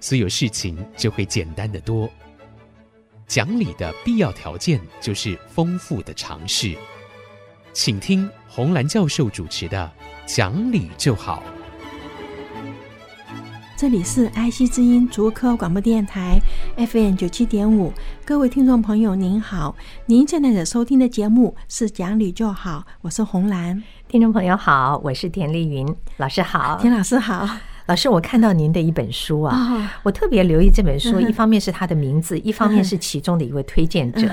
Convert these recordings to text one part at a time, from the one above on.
所有事情就会简单的多。讲理的必要条件就是丰富的尝试。请听红兰教授主持的《讲理就好》。这里是爱惜之音竹科广播电台 FM 九七点五，各位听众朋友您好，您现在的收听的节目是讲理就好，我是红兰。听众朋友好，我是田丽云老师好，田老师好，老师，我看到您的一本书啊，我特别留意这本书，一方面是它的名字，一方面是其中的一位推荐者。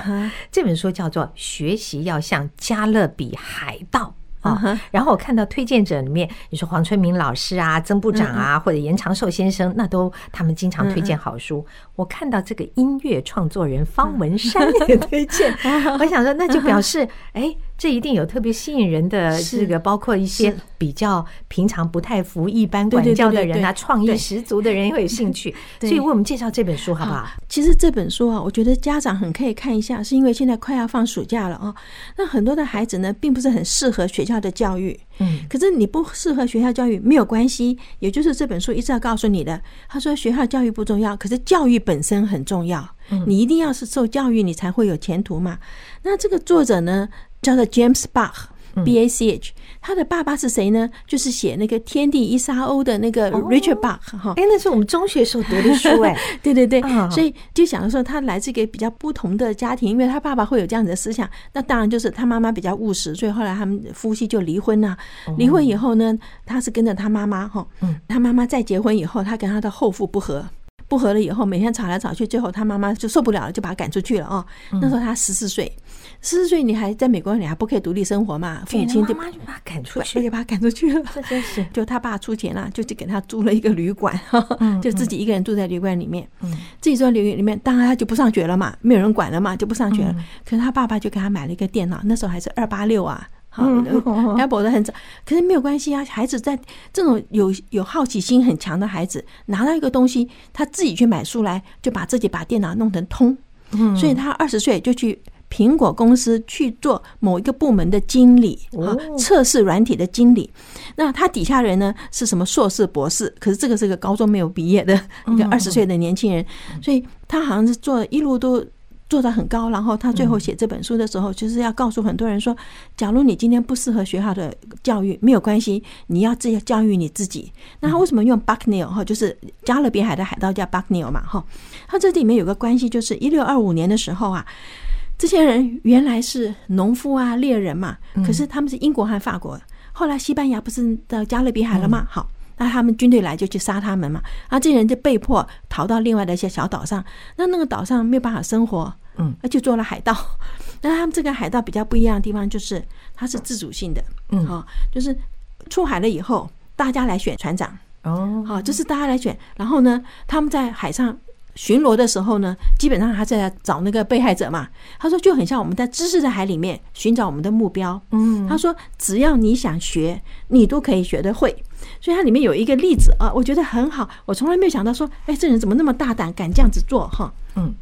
这本书叫做《学习要像加勒比海盗》。啊，然后我看到推荐者里面，你说黄春明老师啊、曾部长啊，或者严长寿先生，那都他们经常推荐好书。我看到这个音乐创作人方文山也推荐，我想说那就表示，哎。这一定有特别吸引人的这个，包括一些比较平常不太服一般管教的人啊，创意十足的人也会有兴趣。所以为我们介绍这本书好不好？其实这本书啊，我觉得家长很可以看一下，是因为现在快要放暑假了啊。那很多的孩子呢，并不是很适合学校的教育。嗯，可是你不适合学校教育没有关系，也就是这本书一直要告诉你的。他说学校教育不重要，可是教育本身很重要。你一定要是受教育，你才会有前途嘛。那这个作者呢，叫做 James Bach，B A C H，他的爸爸是谁呢？就是写那个《天地一沙鸥》的那个 Richard Bach 哈。哎，那是我们中学时候读的书 哎。对对对，所以就想说他来自一个比较不同的家庭，因为他爸爸会有这样子的思想。那当然就是他妈妈比较务实，所以后来他们夫妻就离婚了。离婚以后呢，他是跟着他妈妈哈。他妈妈再结婚以后，他跟他的后父不和。不和了以后，每天吵来吵去，最后他妈妈就受不了了，就把他赶出去了啊！那时候他十四岁，十四岁你还在美国，你还不可以独立生活嘛？父亲就妈妈就把他赶出去，就 把他赶出去了。这真是，就他爸出钱了，就去给他租了一个旅馆，就自己一个人住在旅馆里面。自己住在旅馆里面，当然他就不上学了嘛，没有人管了嘛，就不上学了。可是他爸爸就给他买了一个电脑，那时候还是二八六啊。好，Apple 的很早，可是没有关系啊。孩子在这种有有好奇心很强的孩子，拿到一个东西，他自己去买书来，就把自己把电脑弄成通。所以他二十岁就去苹果公司去做某一个部门的经理啊，测试软体的经理。那他底下人呢是什么硕士、博士？可是这个是个高中没有毕业的一个二十岁的年轻人，所以他好像是做一路都。做得很高，然后他最后写这本书的时候，就是要告诉很多人说：假如你今天不适合学校的教育，没有关系，你要自己教育你自己。那他为什么用 Bucknell 哈，就是加勒比海的海盗叫 Bucknell 嘛哈？他这里面有个关系，就是一六二五年的时候啊，这些人原来是农夫啊、猎人嘛，可是他们是英国和法国，后来西班牙不是到加勒比海了吗？好。那他们军队来就去杀他们嘛，啊，这些人就被迫逃到另外的一些小岛上。那那个岛上没有办法生活，嗯，那就做了海盗。那他们这个海盗比较不一样的地方就是，它是自主性的，嗯，好，就是出海了以后，大家来选船长，哦，好，就是大家来选。然后呢，他们在海上巡逻的时候呢，基本上他在找那个被害者嘛。他说就很像我们在知识的海里面寻找我们的目标。嗯，他说只要你想学，你都可以学得会。所以它里面有一个例子啊，我觉得很好。我从来没有想到说，哎，这人怎么那么大胆，敢这样子做哈？嗯，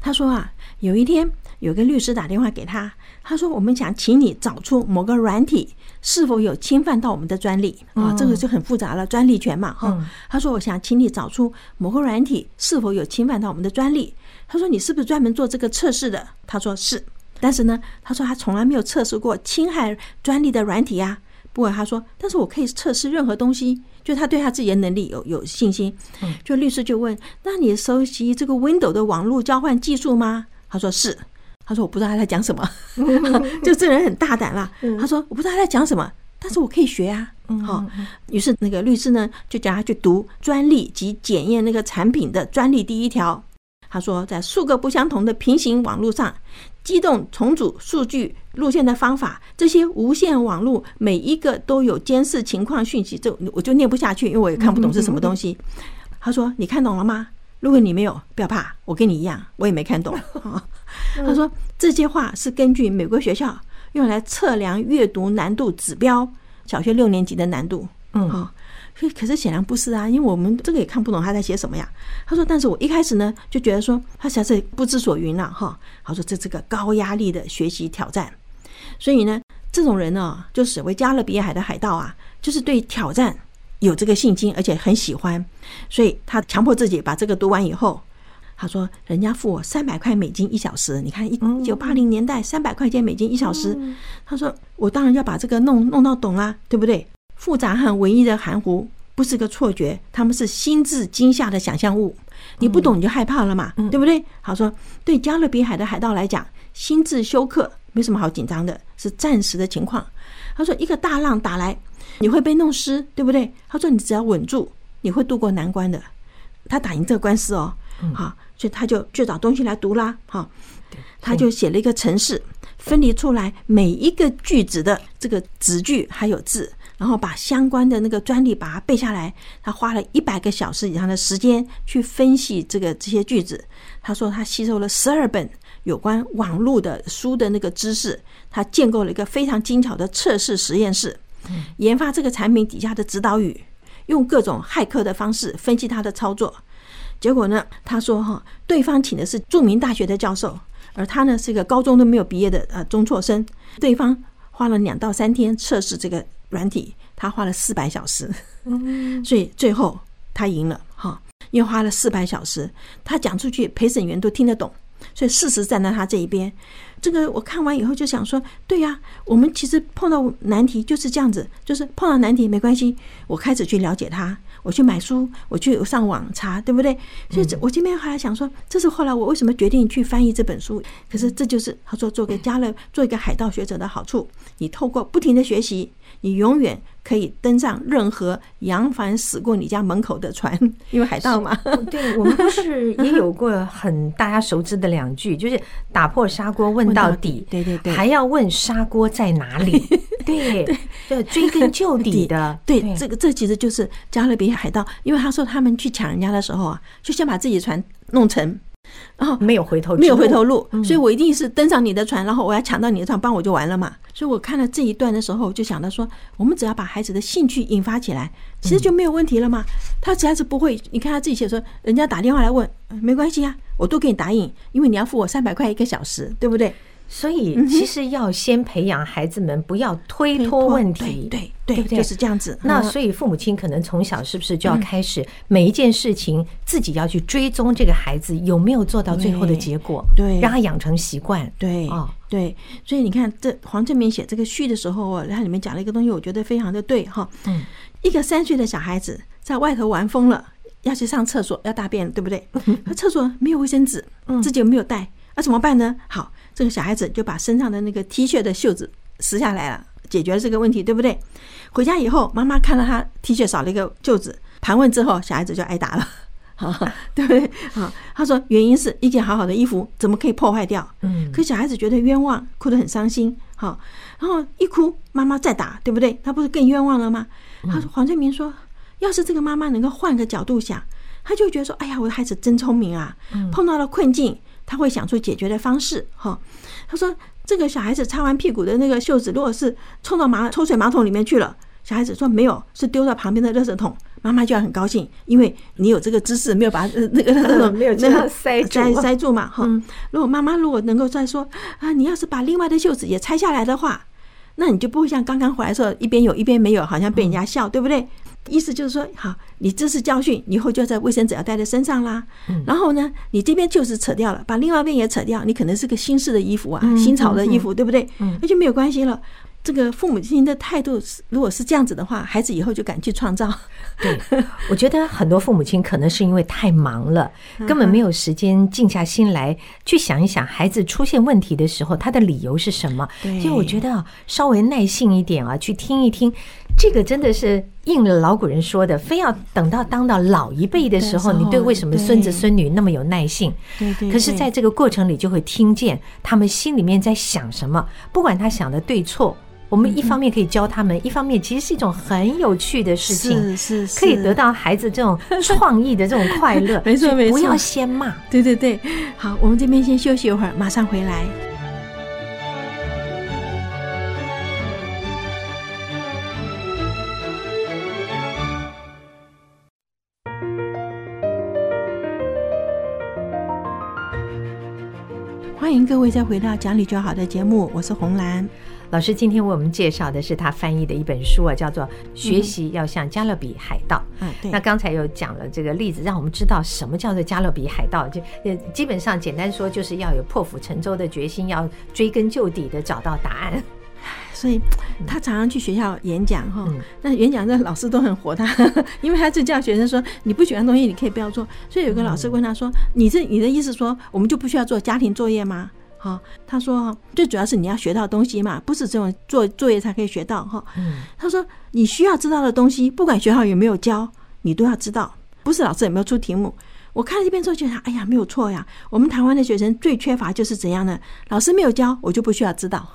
他说啊，有一天有个律师打电话给他，他说我们想请你找出某个软体是否有侵犯到我们的专利啊，这个就很复杂了，专利权嘛哈。他说我想请你找出某个软体是否有侵犯到我们的专利。他说你是不是专门做这个测试的？他说是，但是呢，他说他从来没有测试过侵害专利的软体呀。不过他说，但是我可以测试任何东西，就他对他自己的能力有有信心。就律师就问：“那你熟悉这个 Windows 的网络交换技术吗？”他说：“是。”他说：“我不知道他在讲什么。”就这人很大胆啦。他说：“我不知道他在讲什么，但是我可以学啊。”好，于是那个律师呢，就叫他去读专利及检验那个产品的专利第一条。他说，在数个不相同的平行网络上，机动重组数据路线的方法，这些无线网络每一个都有监视情况讯息。这我就念不下去，因为我也看不懂是什么东西。他说：“你看懂了吗？如果你没有，不要怕，我跟你一样，我也没看懂。”他说：“这些话是根据美国学校用来测量阅读难度指标，小学六年级的难度。”嗯，好。可是显然不是啊，因为我们这个也看不懂他在写什么呀。他说：“但是我一开始呢，就觉得说他实在是不知所云了哈。”他说：“这是个高压力的学习挑战，所以呢，这种人呢，就所谓加勒比海的海盗啊，就是对挑战有这个信心，而且很喜欢，所以他强迫自己把这个读完以后，他说：人家付我三百块美金一小时，你看一九八零年代三百块钱美金一小时，他说我当然要把这个弄弄到懂啊，对不对？”复杂和文艺的含糊不是个错觉，他们是心智惊吓的想象物。你不懂你就害怕了嘛，对不对？好说，对加勒比海的海盗来讲，心智休克没什么好紧张的，是暂时的情况。他说，一个大浪打来，你会被弄湿，对不对？他说，你只要稳住，你会渡过难关的。他打赢这个官司哦，好，所以他就去找东西来读啦，好，他就写了一个程式，分离出来每一个句子的这个子句还有字。然后把相关的那个专利把它背下来，他花了一百个小时以上的时间去分析这个这些句子。他说他吸收了十二本有关网络的书的那个知识，他建构了一个非常精巧的测试实验室，研发这个产品底下的指导语，用各种骇客的方式分析他的操作。结果呢，他说哈，对方请的是著名大学的教授，而他呢是一个高中都没有毕业的呃中辍生。对方花了两到三天测试这个。软体他花了四百小时，所以最后他赢了哈，因为花了四百小时，他讲出去陪审员都听得懂，所以事实站在他这一边。这个我看完以后就想说，对呀，我们其实碰到难题就是这样子，就是碰到难题没关系，我开始去了解它。我去买书，我去上网查，对不对？所以，我今天还来想说，这是后来我为什么决定去翻译这本书。可是，这就是他说做个加勒，做一个海盗学者的好处。你透过不停的学习，你永远可以登上任何扬帆驶过你家门口的船，因为海盗嘛。对，我们不是也有过很大家熟知的两句，就是打破砂锅问到底，对对对，还要问砂锅在哪里？对对，追根究底的。对，这个这其实就是加勒比海盗，因为他说他们去抢人家的时候啊，就先把自己的船弄沉，然后没有回头，没有回头路，所以我一定是登上你的船，然后我要抢到你的船，帮我就完了嘛。所以我看了这一段的时候，就想到说，我们只要把孩子的兴趣引发起来，其实就没有问题了嘛。他只要是不会，你看他自己写说，人家打电话来问，没关系啊，我都给你答应，因为你要付我三百块一个小时，对不对？所以，其实要先培养孩子们不要推脱问题，对对对，就是这样子。那所以父母亲可能从小是不是就要开始每一件事情自己要去追踪这个孩子有没有做到最后的结果，对，让他养成习惯，对哦，对。所以你看，这黄正明写这个序的时候，他里面讲了一个东西，我觉得非常的对哈。嗯，一个三岁的小孩子在外头玩疯了，要去上厕所要大便，对不对？那厕所没有卫生纸，自己又没有带，那怎么办呢？好。这个小孩子就把身上的那个 T 恤的袖子撕下来了，解决了这个问题，对不对？回家以后，妈妈看到他 T 恤少了一个袖子，盘问之后，小孩子就挨打了，对不对？啊，他说原因是一件好好的衣服怎么可以破坏掉？嗯，可小孩子觉得冤枉，哭得很伤心。好，然后一哭，妈妈再打，对不对？他不是更冤枉了吗？他说黄正明说，要是这个妈妈能够换个角度想，他就觉得说，哎呀，我的孩子真聪明啊，碰到了困境。他会想出解决的方式，哈。他说：“这个小孩子擦完屁股的那个袖子，如果是冲到马抽水马桶里面去了，小孩子说没有，是丢到旁边的垃圾桶，妈妈就要很高兴，因为你有这个知识，没有把那个那个 没有那个塞塞塞住嘛，哈。如果妈妈如果能够再说啊，你要是把另外的袖子也拆下来的话，那你就不会像刚刚回来的时候一边有一边没有，好像被人家笑，对不对？”意思就是说，好，你这是教训，以后就要在卫生纸要带在身上啦。然后呢，你这边就是扯掉了，把另外一边也扯掉，你可能是个新式的衣服啊，新潮的衣服，对不对？那就没有关系了。这个父母亲的态度，如果是这样子的话，孩子以后就敢去创造。对，我觉得很多父母亲可能是因为太忙了，根本没有时间静下心来去想一想孩子出现问题的时候他的理由是什么。所以我觉得稍微耐性一点啊，去听一听，这个真的是应了老古人说的，非要等到当到老一辈的时候，你对为什么孙子孙女那么有耐性？对对。可是在这个过程里，就会听见他们心里面在想什么，不管他想的对错。我们一方面可以教他们，一方面其实是一种很有趣的事情，是是，可以得到孩子这种创意的这种快乐。没 错没错，不要先骂。对对对，好，我们这边先休息一会儿，马上回来。欢迎各位再回到讲理就好的节目，我是红兰老师。今天为我们介绍的是他翻译的一本书啊，叫做《学习要像加勒比海盗》。嗯，对。那刚才有讲了这个例子，让我们知道什么叫做加勒比海盗。就基本上简单说，就是要有破釜沉舟的决心，要追根究底的找到答案。所以他常常去学校演讲哈，那演讲的老师都很活他，因为他就叫学生说，你不喜欢的东西你可以不要做。所以有个老师问他说：“你这你的意思说，我们就不需要做家庭作业吗？”哈，他说：“最主要是你要学到东西嘛，不是这种做作业才可以学到哈。”他说：“你需要知道的东西，不管学校有没有教，你都要知道。不是老师有没有出题目，我看了这边之后觉得，哎呀，没有错呀。我们台湾的学生最缺乏就是怎样呢？老师没有教，我就不需要知道。”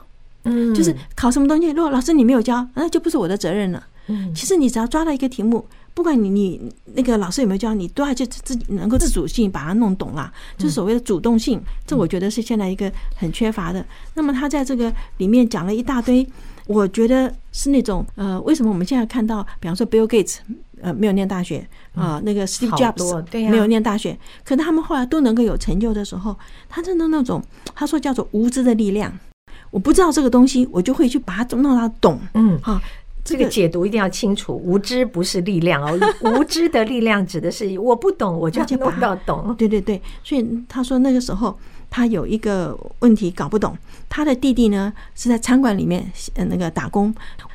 嗯，就是考什么东西，如果老师你没有教，那就不是我的责任了。嗯，其实你只要抓到一个题目，不管你你那个老师有没有教，你都要去自己能够自主性把它弄懂了，就是所谓的主动性。这我觉得是现在一个很缺乏的。那么他在这个里面讲了一大堆，我觉得是那种呃，为什么我们现在看到，比方说 Bill Gates 呃没有念大学啊，那个 Steve Jobs 没有念大学，可他们后来都能够有成就的时候，他真的那种他说叫做无知的力量。我不知道这个东西，我就会去把它弄到懂。嗯，好，这个解读一定要清楚。无知不是力量哦，无知的力量指的是我不懂，我就 要弄到懂。对对对，所以他说那个时候他有一个问题搞不懂，他的弟弟呢是在餐馆里面呃那个打工，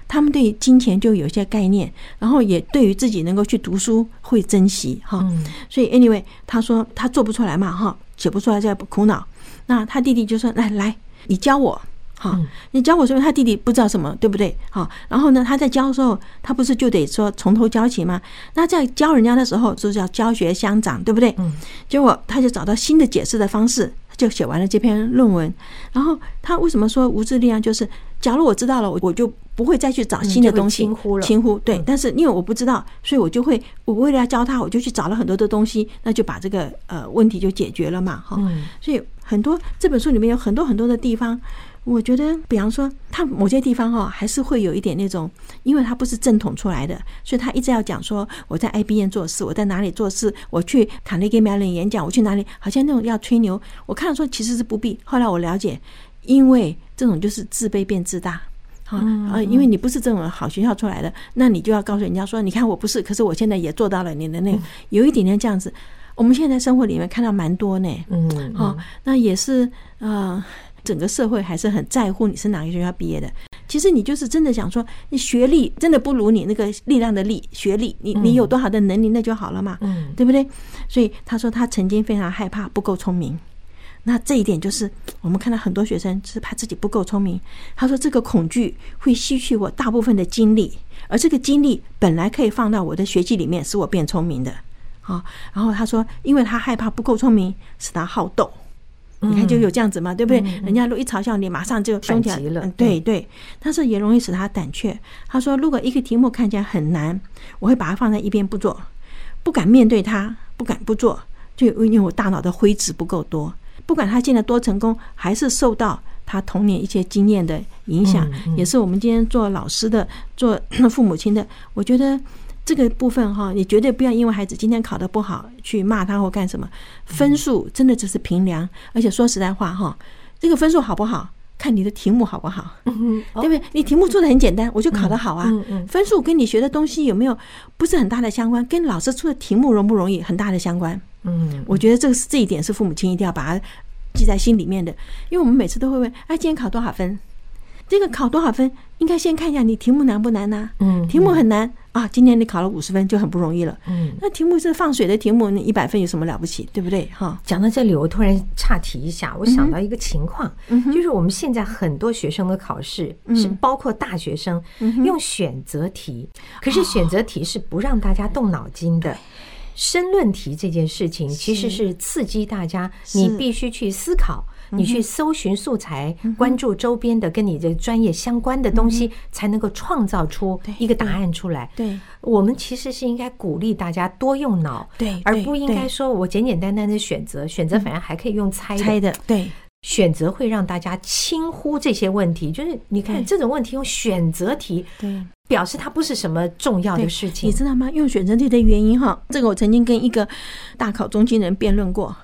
他们对金钱就有一些概念，然后也对于自己能够去读书会珍惜哈。所以 anyway 他说他做不出来嘛哈，解不出来就苦恼。那他弟弟就说来来，你教我。好，你教我说他弟弟不知道什么，对不对？好，然后呢，他在教的时候，他不是就得说从头教起吗？那在教人家的时候，就是要教学相长，对不对？嗯。结果他就找到新的解释的方式，就写完了这篇论文。然后他为什么说无质力量？就是假如我知道了，我我就不会再去找新的东西，轻忽了，轻忽。对，但是因为我不知道，所以我就会我为了要教他，我就去找了很多的东西，那就把这个呃问题就解决了嘛。哈，所以很多这本书里面有很多很多的地方。我觉得，比方说，他某些地方哈，还是会有一点那种，因为他不是正统出来的，所以他一直要讲说我在 IBM 做事，我在哪里做事，我去卡内基梅隆演讲，我去哪里，好像那种要吹牛。我看了说其实是不必。后来我了解，因为这种就是自卑变自大，啊，因为你不是这种好学校出来的，那你就要告诉人家说，你看我不是，可是我现在也做到了你的那个，有一点点这样子。我们现在生活里面看到蛮多呢，嗯，好，那也是啊。整个社会还是很在乎你是哪个学校毕业的。其实你就是真的想说，你学历真的不如你那个力量的力，学历你你有多好的能力那就好了嘛，嗯，对不对？所以他说他曾经非常害怕不够聪明。那这一点就是我们看到很多学生是怕自己不够聪明。他说这个恐惧会吸取我大部分的精力，而这个精力本来可以放到我的学习里面，使我变聪明的。啊，然后他说，因为他害怕不够聪明，使他好斗。你看，就有这样子嘛，对不对？人家如果一嘲笑你，马上就凶起来了。对对，但是也容易使他胆怯。他说，如果一个题目看起来很难，我会把它放在一边不做，不敢面对它，不敢不做，就因为我大脑的灰质不够多。不管他现在多成功，还是受到他童年一些经验的影响，也是我们今天做老师的、做父母亲的，我觉得。这个部分哈，你绝对不要因为孩子今天考得不好去骂他或干什么。分数真的只是评量，而且说实在话哈，这个分数好不好，看你的题目好不好，对不对？你题目做的很简单，我就考得好啊。分数跟你学的东西有没有不是很大的相关？跟老师出的题目容不容易很大的相关。嗯，我觉得这个是这一点是父母亲一定要把它记在心里面的，因为我们每次都会问：哎，今天考多少分？这个考多少分？应该先看一下你题目难不难呢？嗯，题目很难啊，今天你考了五十分就很不容易了。嗯，那题目是放水的题目，你一百分有什么了不起？对不对？哈，讲到这里，我突然岔题一下，我想到一个情况，就是我们现在很多学生的考试是包括大学生用选择题，可是选择题是不让大家动脑筋的。申论题这件事情其实是刺激大家，你必须去思考。你去搜寻素材，关注周边的跟你的专业相关的东西，才能够创造出一个答案出来。对，我们其实是应该鼓励大家多用脑，对，而不应该说我简简单单的选择，选择反而还可以用猜猜的，对。选择会让大家轻忽这些问题，就是你看这种问题用选择题，对，表示它不是什么重要的事情，你知道吗？用选择题的原因哈，这个我曾经跟一个大考中心人辩论过，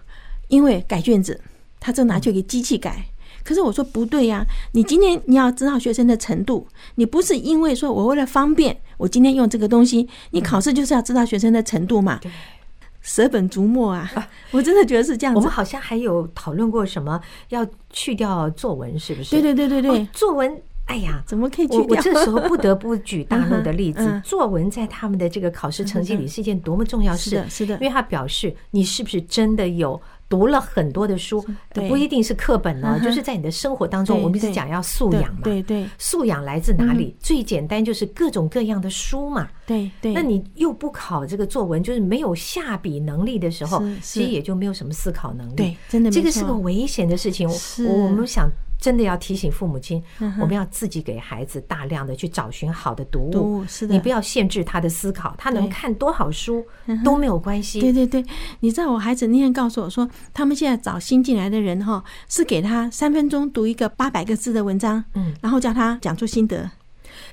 因为改卷子，他就拿去给机器改，可是我说不对呀，你今天你要知道学生的程度，你不是因为说我为了方便，我今天用这个东西，你考试就是要知道学生的程度嘛。舍本逐末啊！我真的觉得是这样子。我们好像还有讨论过什么要去掉作文，是不是？对对对对对，作文，哎呀，怎么可以去掉？我这时候不得不举大陆 的例子。作文在他们的这个考试成绩里是一件多么重要事，是的，是的，因为它表示你是不是真的有。读了很多的书，不一定是课本呢，就是在你的生活当中，我们是讲要素养嘛。对对，素养来自哪里？最简单就是各种各样的书嘛。对对，那你又不考这个作文，就是没有下笔能力的时候，其实也就没有什么思考能力。对，真的，这个是个危险的事情。我们想。真的要提醒父母亲，我们要自己给孩子大量的去找寻好的读物。是的，你不要限制他的思考，他能看多少书都没有关系。对对对，你知道我孩子那天告诉我说，他们现在找新进来的人哈，是给他三分钟读一个八百个字的文章，嗯，然后叫他讲出心得。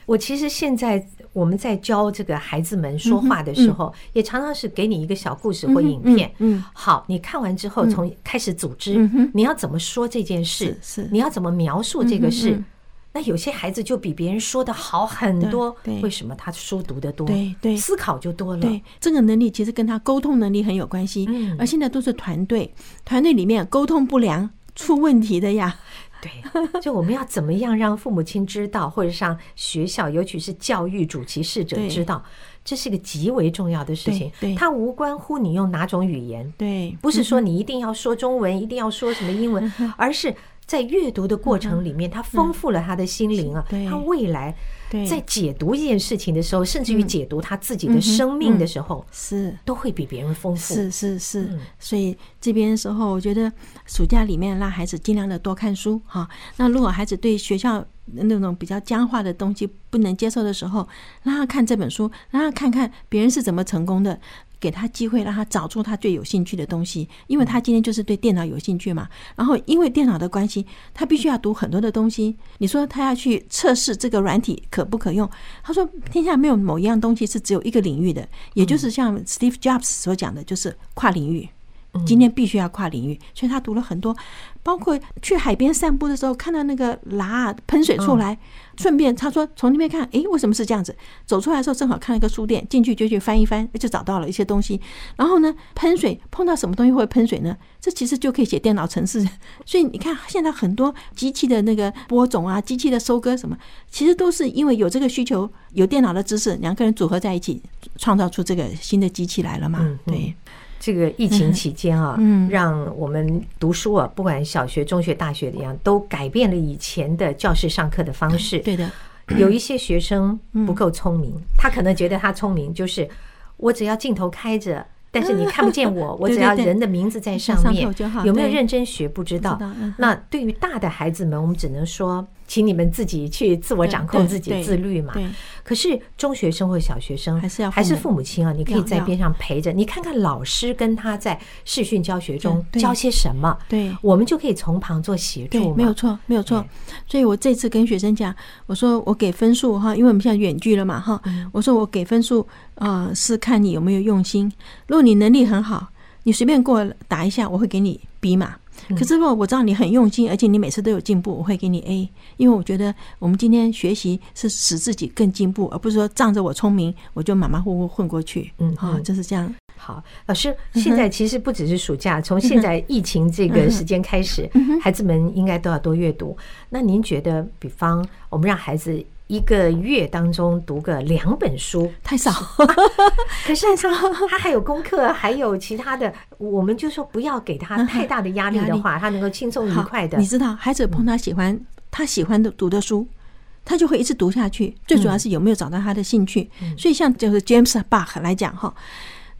我其实现在我们在教这个孩子们说话的时候，也常常是给你一个小故事或影片。嗯，好，你看完之后，从开始组织，你要怎么说这件事？是，你要怎么描述这个事？那有些孩子就比别人说的好很多。为什么？他书读的多，对对，思考就多了。对，这个能力其实跟他沟通能力很有关系。嗯，而现在都是团队，团队里面沟通不良出问题的呀。对，就我们要怎么样让父母亲知道，或者让学校，尤其是教育主其事者知道，这是个极为重要的事情。对，它无关乎你用哪种语言，对，不是说你一定要说中文，一定要说什么英文，而是在阅读的过程里面，他丰富了他的心灵啊，他未来。在解读一件事情的时候，甚至于解读他自己的生命的时候，是都会比别人丰富。是是是，所以这边的时候，我觉得暑假里面让孩子尽量的多看书哈。那如果孩子对学校那种比较僵化的东西不能接受的时候，让他看这本书，让他看看别人是怎么成功的。给他机会，让他找出他最有兴趣的东西，因为他今天就是对电脑有兴趣嘛。然后因为电脑的关系，他必须要读很多的东西。你说他要去测试这个软体可不可用？他说天下没有某一样东西是只有一个领域的，也就是像 Steve Jobs 所讲的，就是跨领域。今天必须要跨领域，所以他读了很多。包括去海边散步的时候，看到那个蜡喷水出来，顺便他说从那边看，诶，为什么是这样子？走出来的时候正好看了一个书店，进去就去翻一翻，就找到了一些东西。然后呢，喷水碰到什么东西会喷水呢？这其实就可以写电脑程式。所以你看，现在很多机器的那个播种啊，机器的收割什么，其实都是因为有这个需求，有电脑的知识，两个人组合在一起，创造出这个新的机器来了嘛？对。这个疫情期间啊，让我们读书啊，不管小学、中学、大学的样，都改变了以前的教室上课的方式。对的，有一些学生不够聪明，他可能觉得他聪明，就是我只要镜头开着。但是你看不见我，我只要人的名字在上面，有没有认真学不知道。那对于大的孩子们，我们只能说，请你们自己去自我掌控自己，自律嘛。可是中学生或小学生还是要还是父母亲啊，你可以在边上陪着，你看看老师跟他在视讯教学中教些什么，对，我们就可以从旁做协助。没有错，没有错。所以我这次跟学生讲，我说我给分数哈，因为我们现在远距了嘛哈，我说我给分数。啊、呃，是看你有没有用心。如果你能力很好，你随便给我打一下，我会给你 B 嘛。可是如果我知道你很用心，而且你每次都有进步，我会给你 A。因为我觉得我们今天学习是使自己更进步，而不是说仗着我聪明，我就马马虎虎混过去。嗯，啊，就是这样。好，老师，现在其实不只是暑假，从现在疫情这个时间开始，孩子们应该都要多阅读。那您觉得，比方我们让孩子。一个月当中读个两本书太少，可是他他还有功课，还有其他的，我们就说不要给他太大的压力的话，他能够轻松愉快的。你知道，孩子碰他喜欢他喜欢的读的书，他就会一直读下去。最主要是有没有找到他的兴趣。所以像就是 James Bach 来讲哈，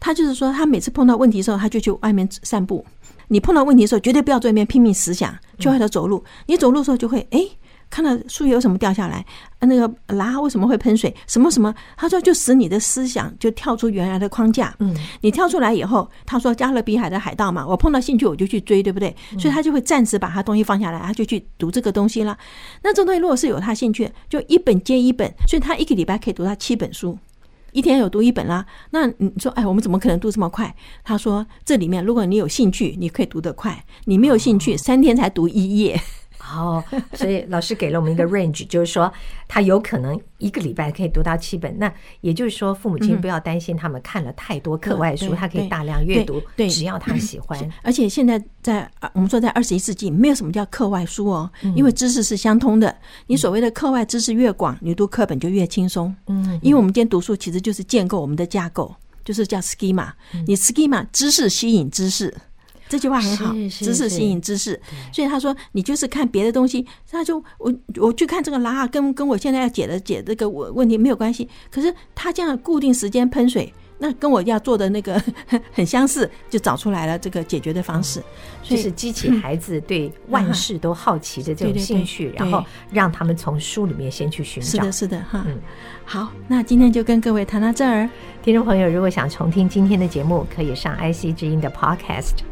他就是说，他每次碰到问题的时候，他就去外面散步。你碰到问题的时候，绝对不要在那边拼命思想，去外头走路。你走路的时候就会哎。欸看到树叶有什么掉下来？那个拉为什么会喷水？什么什么？他说就使你的思想就跳出原来的框架。嗯，你跳出来以后，他说加勒比海的海盗嘛，我碰到兴趣我就去追，对不对？所以他就会暂时把他东西放下来，他就去读这个东西了。那这东西如果是有他兴趣，就一本接一本，所以他一个礼拜可以读他七本书，一天有读一本啦。那你说，哎，我们怎么可能读这么快？他说这里面如果你有兴趣，你可以读得快；你没有兴趣，三天才读一页。哦，所以老师给了我们一个 range，就是说他有可能一个礼拜可以读到七本。那也就是说，父母亲不要担心他们看了太多课外书，他可以大量阅读，对，只要他喜欢。而且现在在我们说在二十一世纪，没有什么叫课外书哦，因为知识是相通的。你所谓的课外知识越广，你读课本就越轻松。嗯，因为我们今天读书其实就是建构我们的架构，就是叫 schema。你 schema 知识吸引知识。这句话很好，知识吸引知识，所以他说你就是看别的东西。他就我我去看这个拉，跟跟我现在要解的解这个问题没有关系。可是他这样固定时间喷水，那跟我要做的那个 很相似，就找出来了这个解决的方式。所以是激起孩子对万事都好奇的这种兴趣，然后让他们从书里面先去寻找。是的，是的，哈。嗯，好，那今天就跟各位谈到这儿。听众朋友，如果想重听今天的节目，可以上 IC 之音的 Podcast。